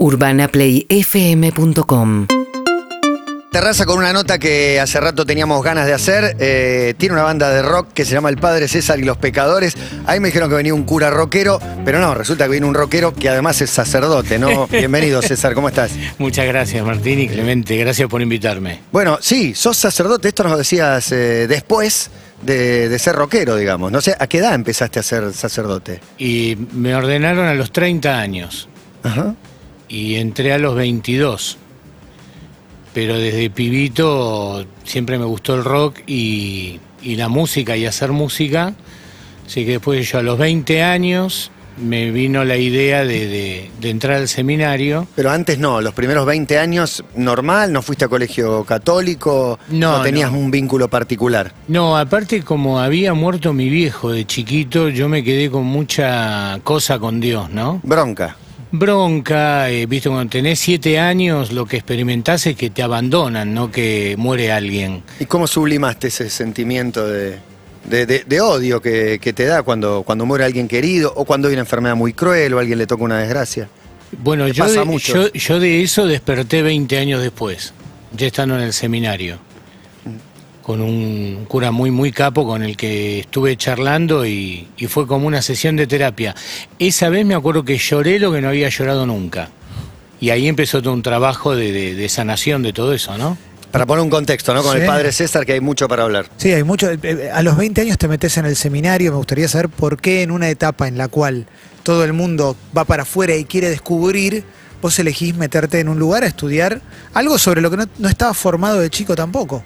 UrbanaPlayFM.com Terraza con una nota que hace rato teníamos ganas de hacer. Eh, tiene una banda de rock que se llama El Padre César y los Pecadores. Ahí me dijeron que venía un cura rockero, pero no, resulta que viene un rockero que además es sacerdote, ¿no? Bienvenido, César, ¿cómo estás? Muchas gracias, Martín y Clemente. Gracias por invitarme. Bueno, sí, sos sacerdote. Esto nos decías eh, después de, de ser rockero, digamos. No sé, ¿a qué edad empezaste a ser sacerdote? Y me ordenaron a los 30 años Ajá. Y entré a los 22. Pero desde pibito siempre me gustó el rock y, y la música y hacer música. Así que después yo a los 20 años me vino la idea de, de- de entrar al seminario. Pero antes no, los primeros 20 años normal, no fuiste a colegio católico, No, tenías no. un vínculo particular. No, aparte como había muerto mi viejo de chiquito, yo me quedé con mucha cosa con Dios, ¿no? Bronca. Bronca, eh, viste, cuando tenés siete años lo que experimentás es que te abandonan, no que muere alguien. ¿Y cómo sublimaste ese sentimiento de, de- de- de odio que, que te da cuando, cuando muere alguien querido o cuando hay una enfermedad muy cruel o alguien le toca una desgracia? Bueno, Te yo pasa de, mucho. yo, yo de eso desperté 20 años después, ya estando en el seminario, con un cura muy, muy capo con el que estuve charlando y, y fue como una sesión de terapia. Esa vez me acuerdo que lloré lo que no había llorado nunca. Y ahí empezó todo un trabajo de, de- de sanación de todo eso, ¿no? Para poner un contexto, ¿no? Con el padre César, que hay mucho para hablar. Sí, hay mucho. eh, eh, A los 20 años te metes en el seminario. Me gustaría saber por qué en una etapa en la cual todo el mundo va para afuera y quiere descubrir, vos elegís meterte en un lugar a estudiar algo sobre lo que no, no estabas formado de chico tampoco.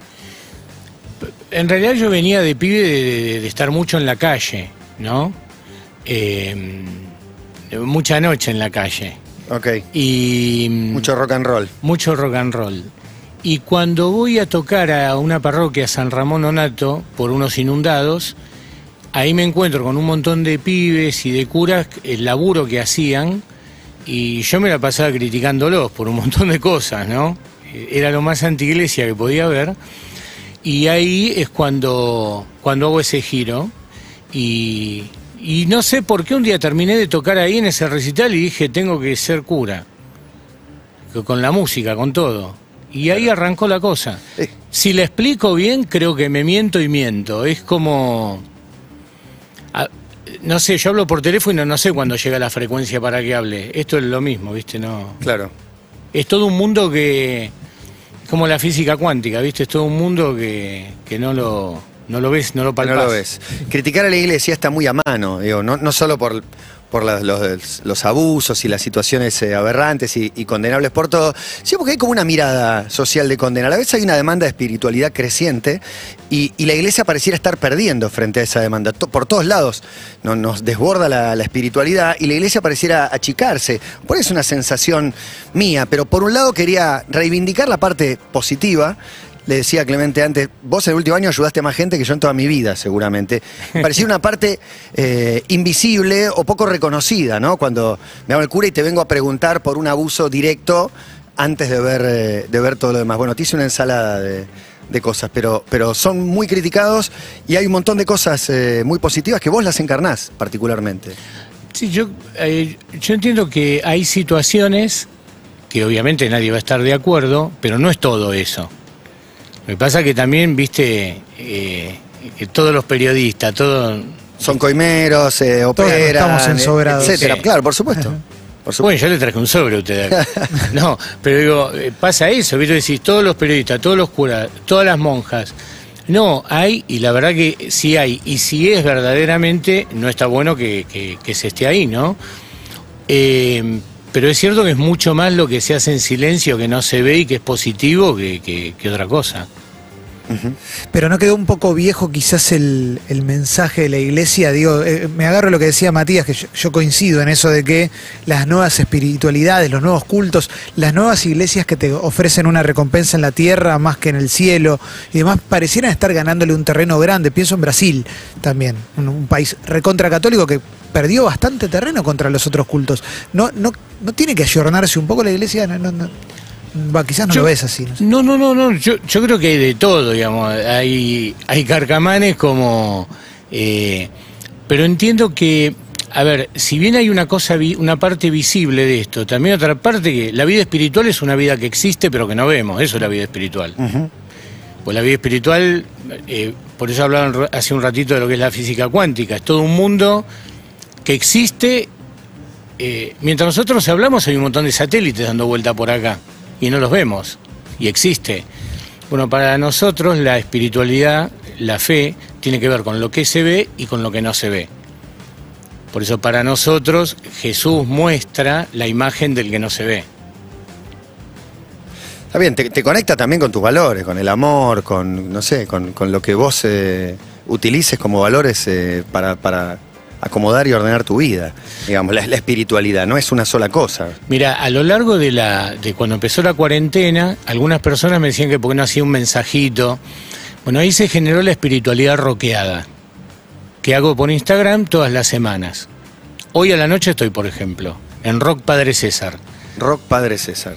En realidad yo venía de pibe de, de- de estar mucho en la calle, ¿no? Eh, mucha noche en la calle. Ok. Y Mucho rock and roll. mucho rock and roll. Y cuando voy a tocar a una parroquia San Ramón Onato por unos inundados, ahí me encuentro con un montón de pibes y de curas, el laburo que hacían, y yo me la pasaba criticándolos por un montón de cosas, ¿no? Era lo más antiglesia que podía haber. Y ahí es cuando, cuando hago ese giro. Y, y no sé por qué un día terminé de tocar ahí en ese recital y dije, tengo que ser cura. Con la música, con todo. Y ahí arrancó la cosa. Si la explico bien, creo que me miento y miento. Es como... no sé, yo hablo por teléfono y no, no sé cuándo llega la frecuencia para que hable. Esto es lo mismo, ¿viste? No. claro. Es todo un mundo que. Como la física cuántica, ¿viste? Es todo un mundo que, que no lo. no lo ves, no lo No palpás. lo ves. Criticar a la iglesia está muy a mano, digo, no, no solo por, por los, abusos y las situaciones eh, aberrantes y, condenables por todo, sino porque hay como una mirada social de condena. A la vez hay una demanda de espiritualidad creciente y, la iglesia pareciera estar perdiendo frente a esa demanda. Por todos lados no- nos desborda la, la espiritualidad y la iglesia pareciera achicarse. Por eso es una sensación mía, pero por un lado quería reivindicar la parte positiva. Le decía Clemente antes, vos en el último año ayudaste a más gente que yo en toda mi vida, seguramente. Parecía una parte eh, invisible o poco reconocida, ¿no? Cuando me hago el cura y te vengo a preguntar por un abuso directo antes de ver, eh, de ver todo lo demás. Bueno, te hice una ensalada de, de cosas, pero, pero son muy criticados y hay un montón de cosas eh, muy positivas que vos las encarnás particularmente. Sí, yo, yo entiendo que hay situaciones que obviamente nadie va a estar de acuerdo, pero no es todo eso. Lo que pasa que también, viste, eh, que todos los periodistas, todo, Son coimeros, eh, Todos operan, estamos ensobrados. etcétera. Sí. Claro, por supuesto. Por supuesto. Bueno, yo le traje un sobre a usted. acá. No, pero digo, eh, pasa eso, ¿viste? Decís, todos los periodistas, todos los curas, todas las monjas. No, hay, y la verdad que sí hay, y si es verdaderamente, no está bueno que, que- que se esté ahí, ¿no? Eh, pero es cierto que es mucho más lo que se hace en silencio, que no se ve y que es positivo que, que- otra cosa. Pero no quedó un poco viejo quizás el, el mensaje de la iglesia. Digo, eh, me agarro lo que decía Matías, que yo, coincido en eso de que las nuevas espiritualidades, los nuevos cultos, las nuevas iglesias que te ofrecen una recompensa en la tierra más que en el cielo y demás, parecieran estar ganándole un terreno grande. Pienso en Brasil también, un, un país recontra católico que perdió bastante terreno contra los otros cultos. No, no, no tiene que ayornarse un poco la iglesia, no, no. Va, quizás no Yo- lo ves así. no sé. No, no, no, no. Yo, yo creo que hay de todo, digamos. Hay, hay carcamanes como. eh, pero entiendo que a ver, si bien hay una cosa, una parte visible de esto, también otra parte que la vida espiritual es una vida que existe pero que no vemos, eso es la vida espiritual. Pues la vida espiritual, eh, por eso hablaban ro- hace un ratito de lo que es la física cuántica, es todo un mundo que existe. eh, mientras nosotros hablamos hay un montón de satélites dando vuelta por acá y no los vemos y existe. Bueno, para nosotros la espiritualidad, la fe, tiene que ver con lo que se ve y con lo que no se ve. Por eso para nosotros Jesús muestra la imagen del que no se ve. Está bien, te, conecta también con tus valores, con el amor, con, no sé, con, con lo que vos eh, utilices como valores eh, para acomodar y ordenar tu vida. Digamos, la, la espiritualidad, no es una sola cosa. Mira, a lo largo de la de cuando empezó la cuarentena, algunas personas me decían que por qué no hacía un mensajito. Bueno, ahí se generó la espiritualidad roqueada, que hago por Instagram todas las semanas. Hoy a la noche estoy, por ejemplo, en Rock Padre César. Rock Padre César.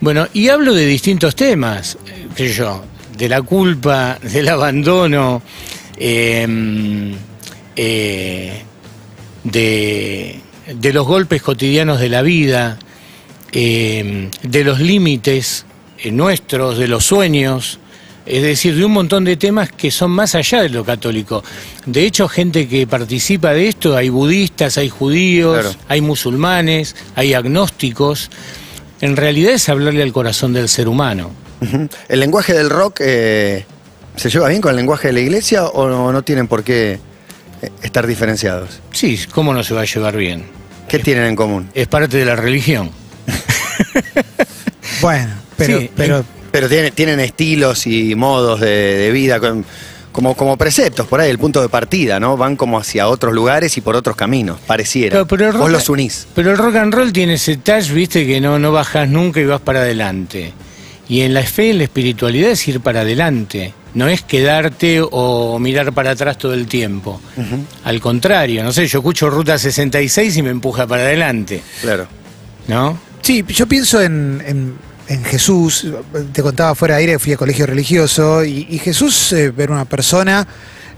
Bueno, y hablo de distintos temas, eh, qué sé yo, de la culpa, del abandono, eh, eh, de, de los golpes cotidianos de la vida, eh, de los límites eh, nuestros, de los sueños, es decir, de un montón de temas que son más allá de lo católico. De hecho, gente que participa de esto, hay budistas, hay judíos, Claro. hay musulmanes, hay agnósticos. En realidad es hablarle al corazón del ser humano. ¿El lenguaje del rock eh, se lleva bien con el lenguaje de la iglesia o no, no tienen por qué estar diferenciados? Sí, ¿cómo no se va a llevar bien? ¿Qué tienen en común? Es parte de la religión. Bueno, pero, Sí, pero Pero tienen, tienen estilos y modos de, de vida, con- como, como preceptos, por ahí, el punto de partida, ¿no? Van como hacia otros lugares y por otros caminos, pareciera. Claro, pero el Vos rock- los unís. Pero el rock and roll tiene ese touch, viste, que no, no bajas nunca y vas para adelante. Y en la fe, en la espiritualidad es ir para adelante. No es quedarte o mirar para atrás todo el tiempo. Al contrario, no sé, yo escucho Ruta 66 y me empuja para adelante, Claro. ¿no? Sí, yo pienso en, en- en Jesús. Te contaba fuera de aire, fui a colegio religioso y, y Jesús eh, era una persona,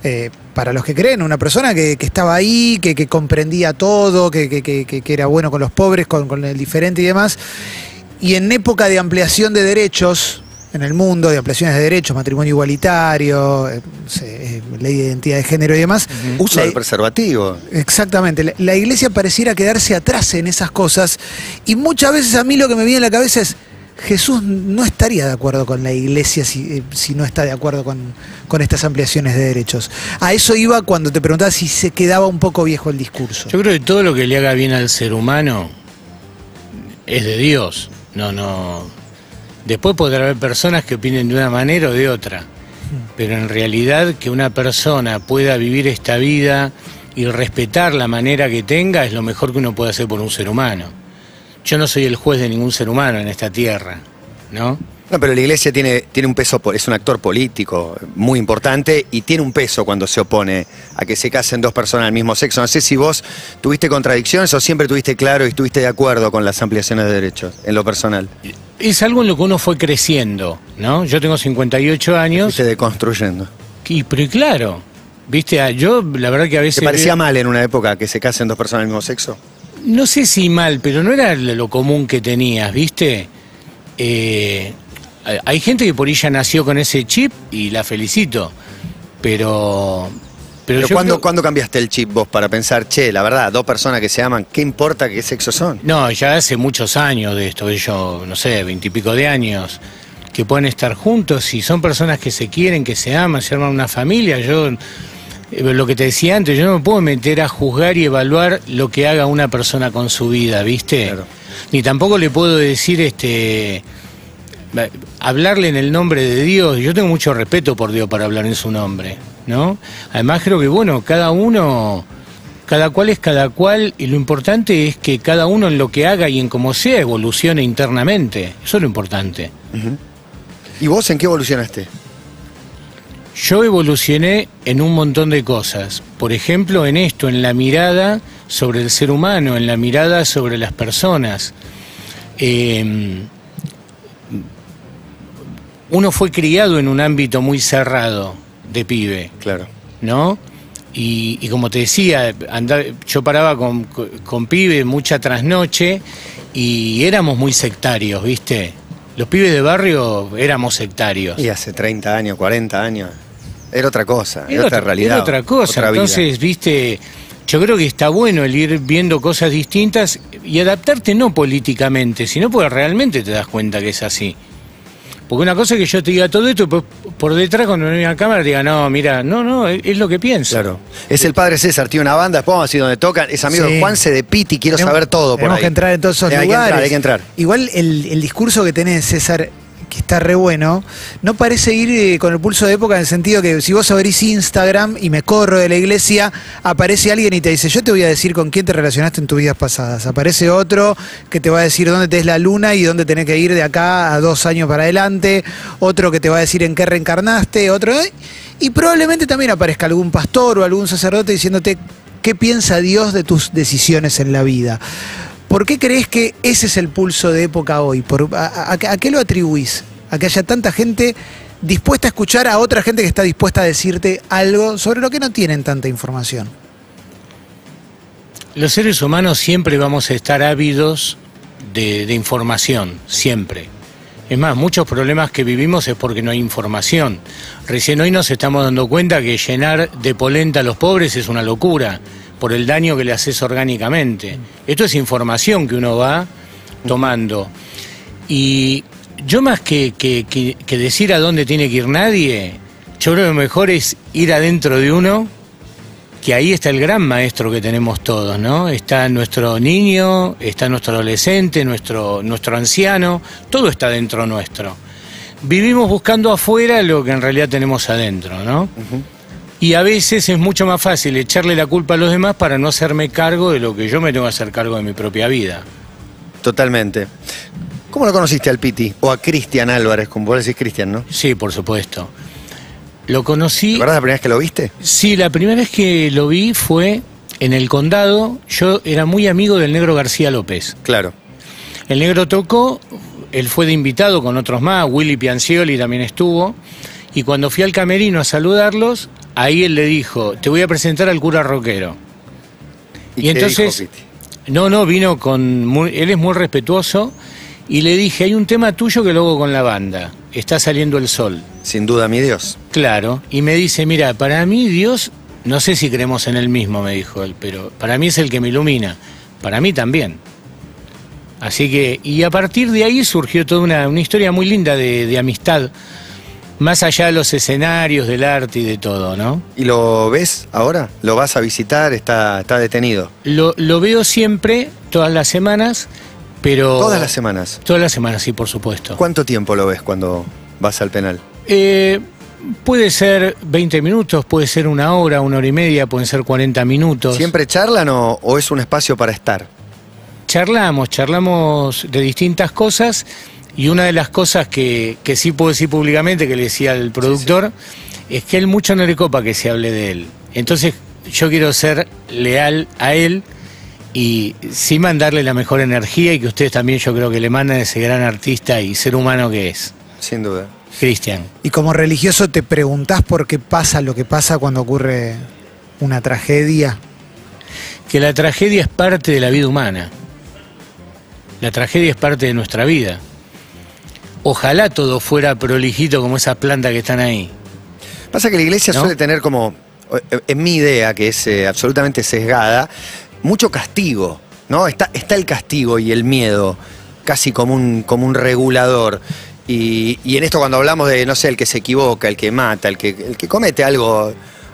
eh, para los que creen, una persona que, que estaba ahí, que, que comprendía todo, que, que- que- que- que era bueno con los pobres, con, con el diferente y demás. Y en época de ampliación de derechos en el mundo, de ampliaciones de derechos, matrimonio igualitario, eh, eh, ley de identidad de género y demás. Uso la- del preservativo. Exactamente, la, la iglesia pareciera quedarse atrás en esas cosas y muchas veces a mí lo que me viene a la cabeza es, Jesús no estaría de acuerdo con la iglesia si, eh, si no está de acuerdo con, con estas ampliaciones de derechos. A eso iba cuando te preguntaba si se quedaba un poco viejo el discurso. Yo creo que todo lo que le haga bien al ser humano es de Dios. No, no. Después podrá haber personas que opinen de una manera o de otra. Pero en realidad que una persona pueda vivir esta vida y respetar la manera que tenga es lo mejor que uno puede hacer por un ser humano. Yo no soy el juez de ningún ser humano en esta tierra, ¿no? No, pero la iglesia tiene, tiene un peso, es un actor político muy importante y tiene un peso cuando se opone a que se casen dos personas del mismo sexo. No sé si vos tuviste contradicciones o siempre tuviste claro y estuviste de acuerdo con las ampliaciones de derechos, en lo personal. Es algo en lo que uno fue creciendo, ¿no? Yo tengo 58 años Fuiste deconstruyendo. y, pero y claro, viste, Ah, yo la verdad que a veces... ¿Te parecía mal en una época que se casen dos personas del mismo sexo? No sé si mal, pero no era lo común que tenías, ¿viste? Eh, hay- hay gente que por ahí ya nació con ese chip y la felicito, pero... Pero, Pero ¿cuándo, creo- cuándo cambiaste el chip vos para pensar, che, la verdad, dos personas que se aman, ¿qué importa qué sexo son? No, ya hace muchos años de esto, yo no sé, veintipico de años, que pueden estar juntos y son personas que se quieren, que se aman, se arman una familia. Yo, eh, lo que te decía antes, yo no me puedo meter a juzgar y evaluar lo que haga una persona con su vida, ¿viste? Claro. Ni tampoco le puedo decir, este, hablarle en el nombre de Dios. Yo tengo mucho respeto por Dios para hablar en su nombre, ¿no? Además creo que, bueno, cada uno cada cual es cada cual y lo importante es que cada uno en lo que haga y en cómo sea evolucione internamente. Eso es lo importante. ¿Y vos en qué evolucionaste? Yo evolucioné en un montón de cosas. Por ejemplo, en esto, en la mirada sobre el ser humano, en la mirada sobre las personas. Eh, uno fue criado en un ámbito muy cerrado de pibe. Claro. ¿no? y, y como te decía, yo paraba con, con, pibe mucha trasnoche y éramos muy sectarios, ¿viste? Los pibes de barrio éramos sectarios. Y hace 30 años, 40 años, era otra cosa, era, Era otra otra- realidad. era otra cosa. otra vida. Entonces, viste, yo creo que está bueno el ir viendo cosas distintas y adaptarte no políticamente, sino porque realmente te das cuenta que es así. Porque una cosa es que yo te diga todo esto, y por, por detrás cuando me viene a la cámara diga, no, mira, no, no, es, es lo que pienso. Claro. Es el padre César, tiene una banda, después vamos a donde tocan, es amigo Sí. de Juanse de Piti, quiero Tenemos- saber todo por Tenemos ahí. que entrar en todos esos Eh, hay que lugares. entrar, hay que entrar. Igual el, el discurso que tenés, César, que está re bueno, no parece ir eh, con el pulso de época en el sentido que si vos abrís Instagram y me corro de la iglesia, aparece alguien y te dice, yo te voy a decir con quién te relacionaste en tus vidas pasadas. Aparece otro que te va a decir dónde te es la luna y dónde tenés que ir de acá a dos años para adelante, otro que te va a decir en qué reencarnaste, otro... ¿eh? Y probablemente también aparezca algún pastor o algún sacerdote diciéndote qué piensa Dios de tus decisiones en la vida. ¿Por qué crees que ese es el pulso de época hoy? A qué lo atribuís? A que haya tanta gente dispuesta a escuchar a otra gente que está dispuesta a decirte algo sobre lo que no tienen tanta información. Los seres humanos siempre vamos a estar ávidos de, de información, siempre. Es más, muchos problemas que vivimos es porque no hay información. Recién hoy nos estamos dando cuenta que llenar de polenta a los pobres es una locura por el daño que le haces orgánicamente. Esto es información que uno va tomando. Y yo más que, que- que- que decir a dónde tiene que ir nadie, yo creo que lo mejor es ir adentro de uno que ahí está el gran maestro que tenemos todos, ¿no? Está nuestro niño, está nuestro adolescente, nuestro, nuestro anciano, todo está dentro nuestro. Vivimos buscando afuera lo que en realidad tenemos adentro, ¿no? Y a veces es mucho más fácil echarle la culpa a los demás para no hacerme cargo de lo que yo me tengo que hacer cargo de mi propia vida. Totalmente. ¿Cómo lo conociste al Piti? O a Cristian Álvarez, como vos decís Cristian, ¿no? Sí, por supuesto. Lo conocí. ¿Te la primera vez que lo viste? Sí, la primera vez que lo vi fue en el condado. Yo era muy amigo del negro García López. Claro. El negro tocó, él fue de invitado con otros más, Willy Piancioli también estuvo. Y cuando fui al camerino a saludarlos, ahí él le dijo: Te voy a presentar al cura rockero. Y entonces- dijo? No, no, vino con. muy- él es muy respetuoso. Y le dije: Hay un tema tuyo que lo hago con la banda. Está saliendo el sol. Sin duda, mi Dios. Claro, y me dice, mira, para mí Dios, no sé si creemos en él mismo, me dijo él, pero para mí es el que me ilumina, para mí también. Así que, y a partir de ahí surgió toda una, una historia muy linda de, de amistad, más allá de los escenarios, del arte y de todo, ¿no? ¿Y lo ves ahora? ¿Lo vas a visitar? ¿Está, está detenido? Lo, lo veo siempre, todas las semanas, pero... Todas las semanas. Todas las semanas, sí, por supuesto. ¿Cuánto tiempo lo ves cuando vas al penal? Eh, puede ser 20 minutos, puede ser una hora, una hora y media, pueden ser 40 minutos. ¿Siempre charlan o, o es un espacio para estar? charlamos, charlamos de distintas cosas y una de las cosas que, que sí puedo decir públicamente, que le decía al productor, es que él mucho no le copa que se hable de él. Entonces yo quiero ser leal a él y sí mandarle la mejor energía y que ustedes también yo creo que le mandan ese gran artista y ser humano que es. Sin duda. Cristian. Y como religioso te preguntás por qué pasa lo que pasa cuando ocurre una tragedia. Que la tragedia es parte de la vida humana. La tragedia es parte de nuestra vida. Ojalá todo fuera prolijito como esas plantas que están ahí. Pasa que la iglesia ¿No? suele tener como, eh, en mi idea, que es eh, absolutamente sesgada, mucho castigo, ¿no? Está, está el castigo y el miedo, casi como un, como un regulador. Y, y en esto cuando hablamos de, no sé, el que se equivoca, el que mata, el que, el que comete algo,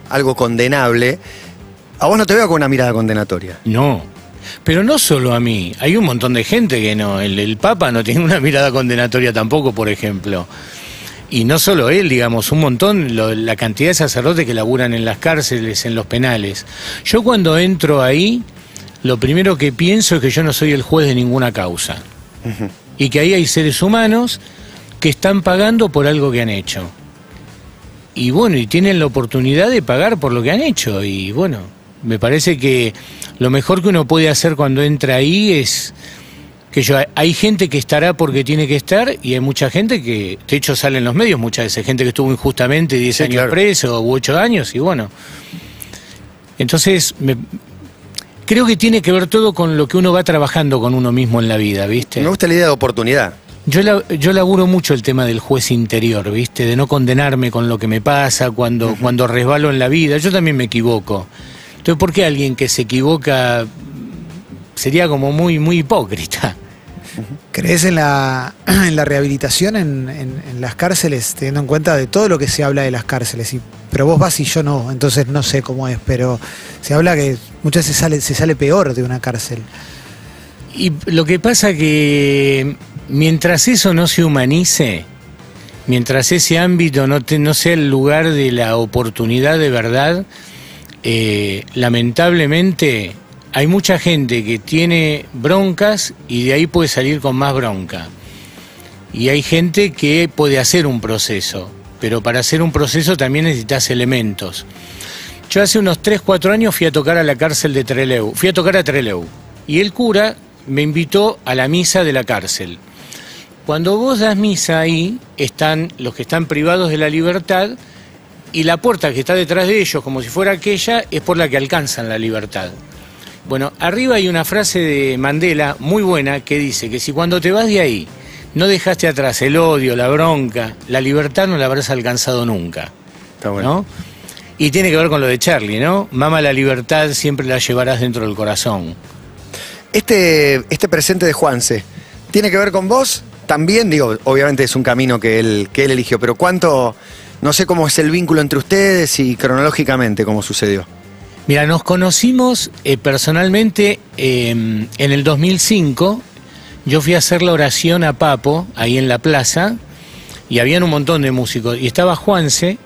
algo condenable, a vos no te veo con una mirada condenatoria. No. Pero no solo a mí, hay un montón de gente que no. El, el Papa no tiene una mirada condenatoria tampoco, por ejemplo. Y no solo él, digamos, un montón, lo- la cantidad de sacerdotes que laburan en las cárceles, en los penales. Yo cuando entro ahí, lo primero que pienso es que yo no soy el juez de ninguna causa. Y que ahí hay seres humanos que están pagando por algo que han hecho. Y bueno, y tienen la oportunidad de pagar por lo que han hecho. Y bueno, me parece que lo mejor que uno puede hacer cuando entra ahí es que yo hay gente que estará porque tiene que estar y hay mucha gente que, de hecho, sale en los medios muchas veces, gente que estuvo injustamente 10 Sí, años claro. preso u 8 años y bueno. Entonces, me- creo que tiene que ver todo con lo que uno va trabajando con uno mismo en la vida, ¿viste? Me gusta la idea de oportunidad. Yo, la- yo laburo mucho el tema del juez interior, ¿viste? De no condenarme con lo que me pasa cuando, cuando resbalo en la vida. Yo también me equivoco. Entonces, ¿por qué alguien que se equivoca sería como muy, muy hipócrita? ¿Crees en la, en la rehabilitación en, en- en las cárceles, teniendo en cuenta de todo lo que se habla de las cárceles? Y, pero vos vas y yo no, entonces no sé cómo es, pero se habla que muchas veces sale, se sale peor de una cárcel. Y lo que pasa que mientras eso no se humanice, mientras ese ámbito no, te- no sea el lugar de la oportunidad de verdad, eh, lamentablemente hay mucha gente que tiene broncas y de ahí puede salir con más bronca. Y hay gente que puede hacer un proceso, pero para hacer un proceso también necesitas elementos. Yo hace unos 3, 4 años fui a tocar a la cárcel de Trelew, fui a tocar a Trelew, y el cura me invitó a la misa de la cárcel. Cuando vos das misa ahí, están los que están privados de la libertad y la puerta que está detrás de ellos, como si fuera aquella, es por la que alcanzan la libertad. Bueno, arriba hay una frase de Mandela muy buena que dice que si cuando te vas de ahí no dejaste atrás el odio, la bronca, la libertad no la habrás alcanzado nunca. Está bueno. ¿no? Y tiene que ver con lo de Charlie, ¿no? Mama la libertad siempre la llevarás dentro del corazón. Este, este presente de Juanse, ¿tiene que ver con vos? También, digo, obviamente es un camino que él, que él eligió, pero ¿cuánto, no sé cómo es el vínculo entre ustedes y cronológicamente cómo sucedió? Mira, nos conocimos eh, personalmente eh, en el 2005. Yo fui a hacer la oración a Papo, ahí en la plaza, y habían un montón de músicos. Y estaba Juanse.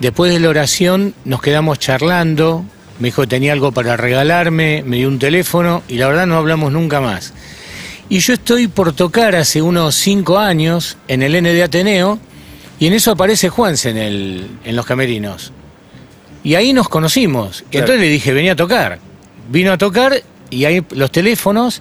Después de la oración nos quedamos charlando. Me dijo que tenía algo para regalarme, me dio un teléfono y la verdad no hablamos nunca más. Y yo estoy por tocar hace unos cinco años en el N de Ateneo y en eso aparece Juanse en, el, en los camerinos. Y ahí nos conocimos. Y Claro. entonces le dije, venía a tocar. Vino a tocar y ahí los teléfonos.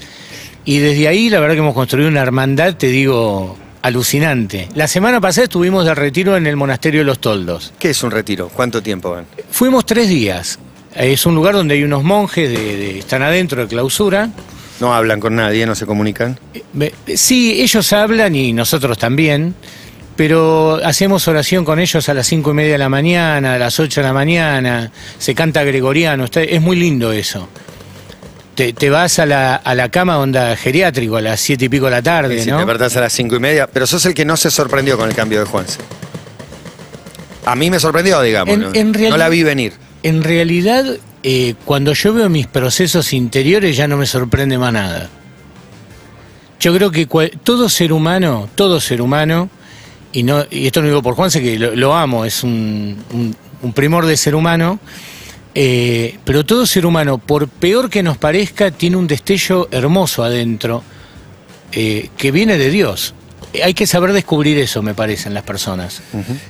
Y desde ahí la verdad que hemos construido una hermandad, te digo, alucinante. La semana pasada estuvimos de retiro en el Monasterio de los Toldos. ¿Qué es un retiro? ¿Cuánto tiempo van? Fuimos tres días. Es un lugar donde hay unos monjes, de, de- están adentro de clausura. No hablan con nadie, no se comunican. Me- Sí, ellos hablan y nosotros también, pero hacemos oración con ellos a las cinco y media de la mañana, a las ocho de la mañana, se canta gregoriano, está- es muy lindo eso. Te, te vas a la, a la cama onda geriátrico a las siete y pico de la tarde, si te ¿no? despertás a las cinco y media, pero sos el que no se sorprendió con el cambio de Juanse. A mí me sorprendió, digamos. En- ¿no? en no realidad- la vi venir. En realidad, eh, cuando yo veo mis procesos interiores ya no me sorprende más nada. Yo creo que cual- todo ser humano, todo ser humano, y esto no digo por Juanse, que lo, amo, es un, primor de ser humano, eh, pero todo ser humano, por peor que nos parezca, tiene un destello hermoso adentro eh, que viene de Dios. Hay que saber descubrir eso, me parece, en las personas.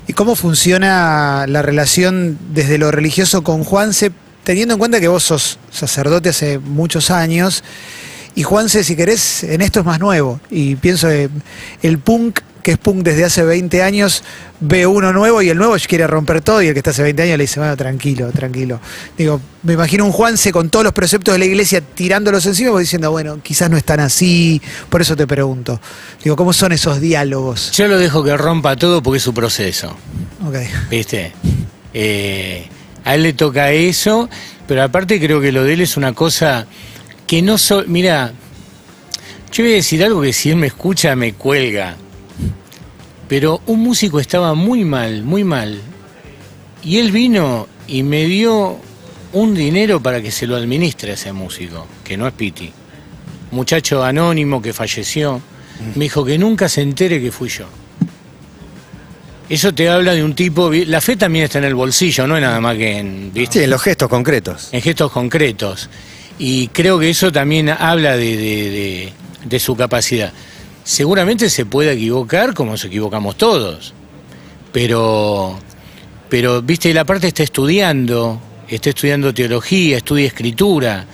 ¿Y cómo funciona la relación desde lo religioso con Juanse, teniendo en cuenta que vos sos sacerdote hace muchos años? Y Juanse, si querés, en esto es más nuevo. Y pienso el punk, que es punk desde hace 20 años, ve uno nuevo y el nuevo quiere romper todo y el que está hace 20 años le dice, bueno, tranquilo, tranquilo. Digo, me imagino un Juanse con todos los preceptos de la iglesia tirándolos encima y vos diciendo, bueno, quizás no están así, por eso te pregunto. Digo, ¿cómo son esos diálogos? Yo lo dejo que rompa todo porque es su proceso. Ok. ¿Viste? Eh, a él le toca eso, pero aparte creo que lo de él es una cosa que no so Mira, yo voy a decir algo que si él me escucha me cuelga. Pero un músico estaba muy mal, muy mal. Y él vino y me dio un dinero para que se lo administre a ese músico, que no es Piti. Muchacho anónimo que falleció. Me dijo que nunca se entere que fui yo. Eso te habla de un tipo. La fe también está en el bolsillo, no es nada más que en, ¿viste? Sí, en los gestos concretos. en gestos concretos. Y creo que eso también habla de, de- de- de su capacidad. Seguramente se puede equivocar como nos equivocamos todos. Pero, pero viste, la parte está estudiando, está estudiando teología, estudia escritura.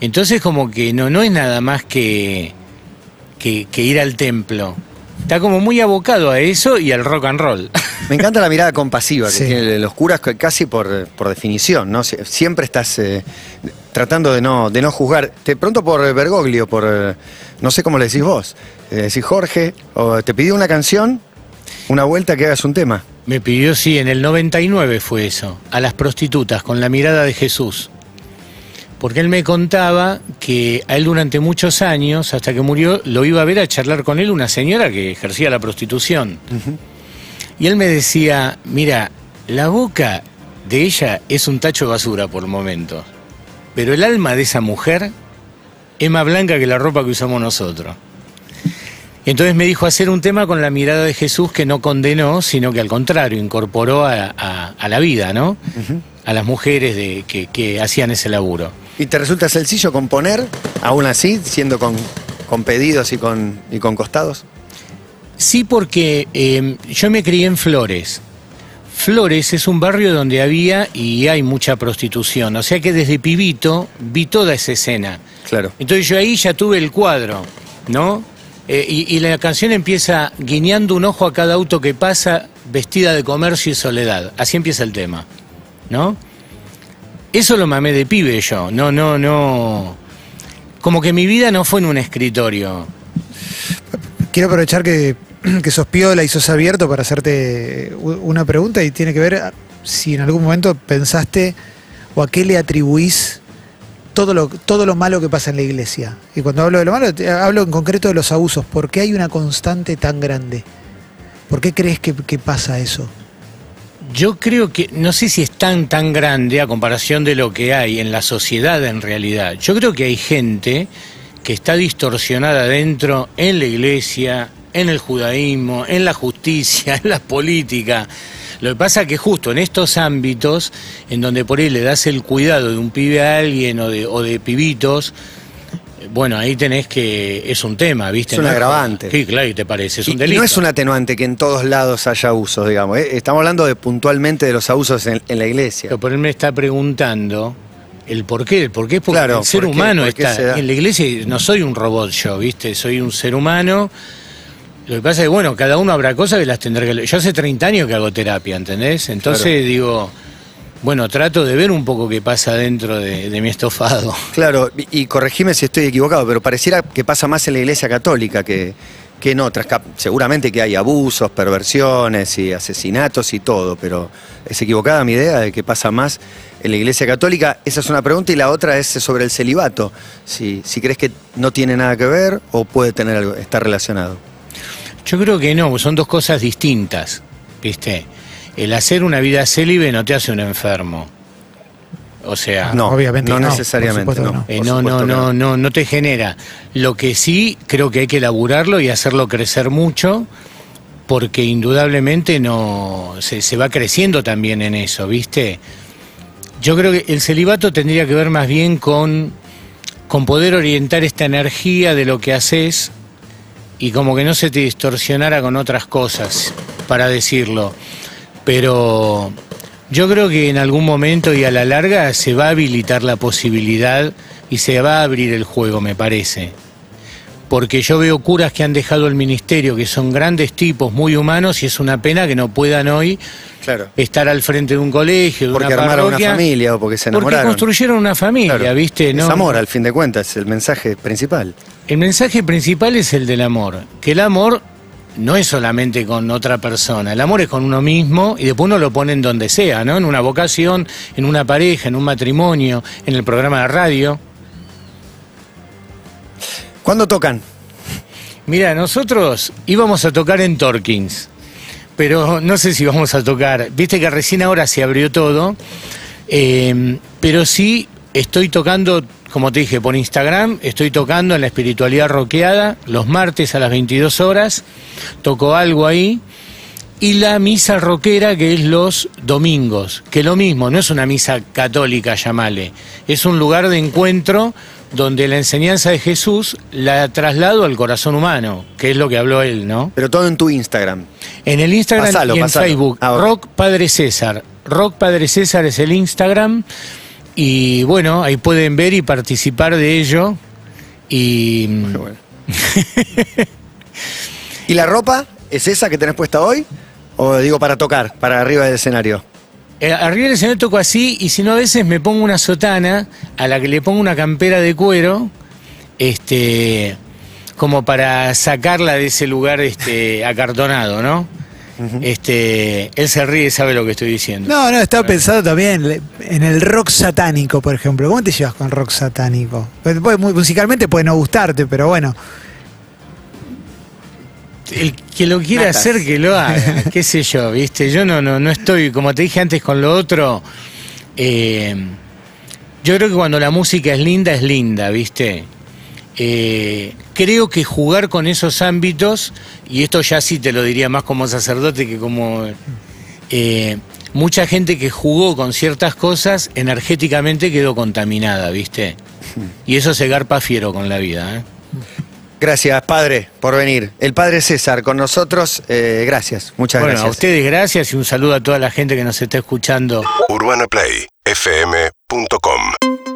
Entonces como que no, no es nada más que, que, que ir al templo. Está como muy abocado a eso y al rock and roll. Me encanta la mirada compasiva que Sí. tienen los curas casi por, por definición, ¿no? Sie- Siempre estás eh, tratando de no, de no juzgar. Te pronto por Bergoglio, por eh, no sé cómo le decís vos. Eh, decís Jorge, o te pidió una canción, una vuelta que hagas un tema. Me pidió, sí, en el 99 fue eso, a las prostitutas, con la mirada de Jesús. Porque él me contaba que a él durante muchos años, hasta que murió, lo iba a ver a charlar con él una señora que ejercía la prostitución. Y él me decía, mira, la boca de ella es un tacho de basura por momentos, pero el alma de esa mujer es más blanca que la ropa que usamos nosotros. Y entonces me dijo hacer un tema con la mirada de Jesús que no condenó, sino que al contrario, incorporó a, a- a la vida, ¿no? A las mujeres de, que, que hacían ese laburo. ¿Y te resulta sencillo componer, aún así, siendo con, con pedidos y con, y con costados? Sí, porque eh, yo me crié en Flores. Flores es un barrio donde había y hay mucha prostitución, o sea que desde pibito vi toda esa escena. Claro. Entonces yo ahí ya tuve el cuadro, ¿no? Eh, y, y la canción empieza guiñando un ojo a cada auto que pasa, vestida de comercio y soledad. Así empieza el tema, ¿no? Eso lo mamé de pibe yo, no, no, no. Como que mi vida no fue en un escritorio. Quiero aprovechar que, que sos piola y sos abierto para hacerte u- una pregunta y tiene que ver a- si en algún momento pensaste o a qué le atribuís todo lo, todo lo malo que pasa en la iglesia. Y cuando hablo de lo malo, hablo en concreto de los abusos. ¿Por qué hay una constante tan grande? ¿Por qué crees que, que pasa eso? Yo creo que, no sé si es tan, tan grande a comparación de lo que hay en la sociedad en realidad. Yo creo que hay gente que está distorsionada dentro en la iglesia, en el judaísmo, en la justicia, en la política. Lo que pasa es que justo en estos ámbitos, en donde por ahí le das el cuidado de un pibe a alguien o de, o de pibitos, bueno, ahí tenés que, es un tema, ¿viste? Es un No agravante. Sí, claro, y te parece, es Y- un y delito. no es un atenuante que en todos lados haya abusos, digamos. ¿eh? Estamos hablando de puntualmente de los abusos en, en la iglesia. Pero por él me está preguntando el por qué. El por qué es porque Claro, el ser humano ¿Por qué se está. En la iglesia no soy un robot yo, ¿viste? Soy un ser humano. Lo que pasa es que, bueno, cada uno habrá cosas que las tendrá que. Yo hace 30 años que hago terapia, ¿entendés? Entonces digo, bueno, trato de ver un poco qué pasa dentro de, de mi estofado. Claro, y, y corregime si estoy equivocado, pero pareciera que pasa más en la iglesia católica que, que en otras. Seguramente que hay abusos, perversiones y asesinatos y todo, pero ¿es equivocada mi idea de que pasa más en la iglesia católica? Esa es una pregunta y la otra es sobre el celibato. Si, si crees que no tiene nada que ver o puede tener algo, estar relacionado. Yo creo que no, son dos cosas distintas, ¿viste? El hacer una vida célibe no te hace un enfermo. O sea, No, obviamente no no, necesariamente, no. Eh, no, no, no. no, no te genera. Lo que sí creo que hay que elaborarlo y hacerlo crecer mucho, porque indudablemente no se, se va creciendo también en eso, ¿viste? Yo creo que el celibato tendría que ver más bien con, con poder orientar esta energía de lo que haces y como que no se te distorsionara con otras cosas, para decirlo. Pero yo creo que en algún momento y a la larga se va a habilitar la posibilidad y se va a abrir el juego, me parece. Porque yo veo curas que han dejado el ministerio, que son grandes tipos, muy humanos, y es una pena que no puedan hoy Claro. estar al frente de un colegio, de Porque una armaron una familia o porque se Porque enamoraron. construyeron una familia, Claro. ¿viste? Es No- amor, al fin de cuentas, es el mensaje principal. El mensaje principal es el del amor, que el amor no es solamente con otra persona, el amor es con uno mismo y después uno lo pone en donde sea, ¿no? En una vocación, en una pareja, en un matrimonio, en el programa de radio. ¿Cuándo tocan? Mira, nosotros íbamos a tocar en Torkins, pero no sé si vamos a tocar. Viste que recién ahora se abrió todo, eh, pero sí estoy tocando, como te dije, por Instagram, estoy tocando en la espiritualidad roqueada los martes a las 22 horas, toco algo ahí. Y la misa roquera que es los domingos, que lo mismo, no es una misa católica, llamale, es un lugar de encuentro donde la enseñanza de Jesús la traslado al corazón humano, que es lo que habló él, ¿no? Pero todo en tu Instagram. En el Instagram Pasalo, y en pasalo. Facebook, Ah. Rock Padre César. Rock Padre César es el Instagram y bueno, ahí pueden ver y participar de ello. Y Qué bueno. ¿Y la ropa es esa que tenés puesta hoy? O digo para tocar, para arriba del escenario. Eh, arriba del escenario toco así y si no a veces me pongo una sotana a la que le pongo una campera de cuero, este, como para sacarla de ese lugar este, acartonado, ¿no? Este, él se ríe y sabe lo que estoy diciendo. No, no, estaba pensando también en el rock satánico, por ejemplo. ¿Cómo te llevas con rock satánico? Pues, muy- musicalmente puede no gustarte, pero bueno. El que lo quiera Natas. hacer, que lo haga, qué sé yo, ¿viste? Yo no, no, no estoy, como te dije antes con lo otro, eh, yo creo que cuando la música es linda, es linda, ¿viste? Eh, creo que jugar con esos ámbitos, y esto ya sí te lo diría más como sacerdote que como... eh, mucha gente que jugó con ciertas cosas, energéticamente quedó contaminada, ¿viste? Y eso se garpa fiero con la vida, ¿eh? Gracias, padre, por venir. El padre César con nosotros, eh, gracias, muchas bueno, gracias. a ustedes gracias y un saludo a toda la gente que nos está escuchando. UrbanaPlayFM.com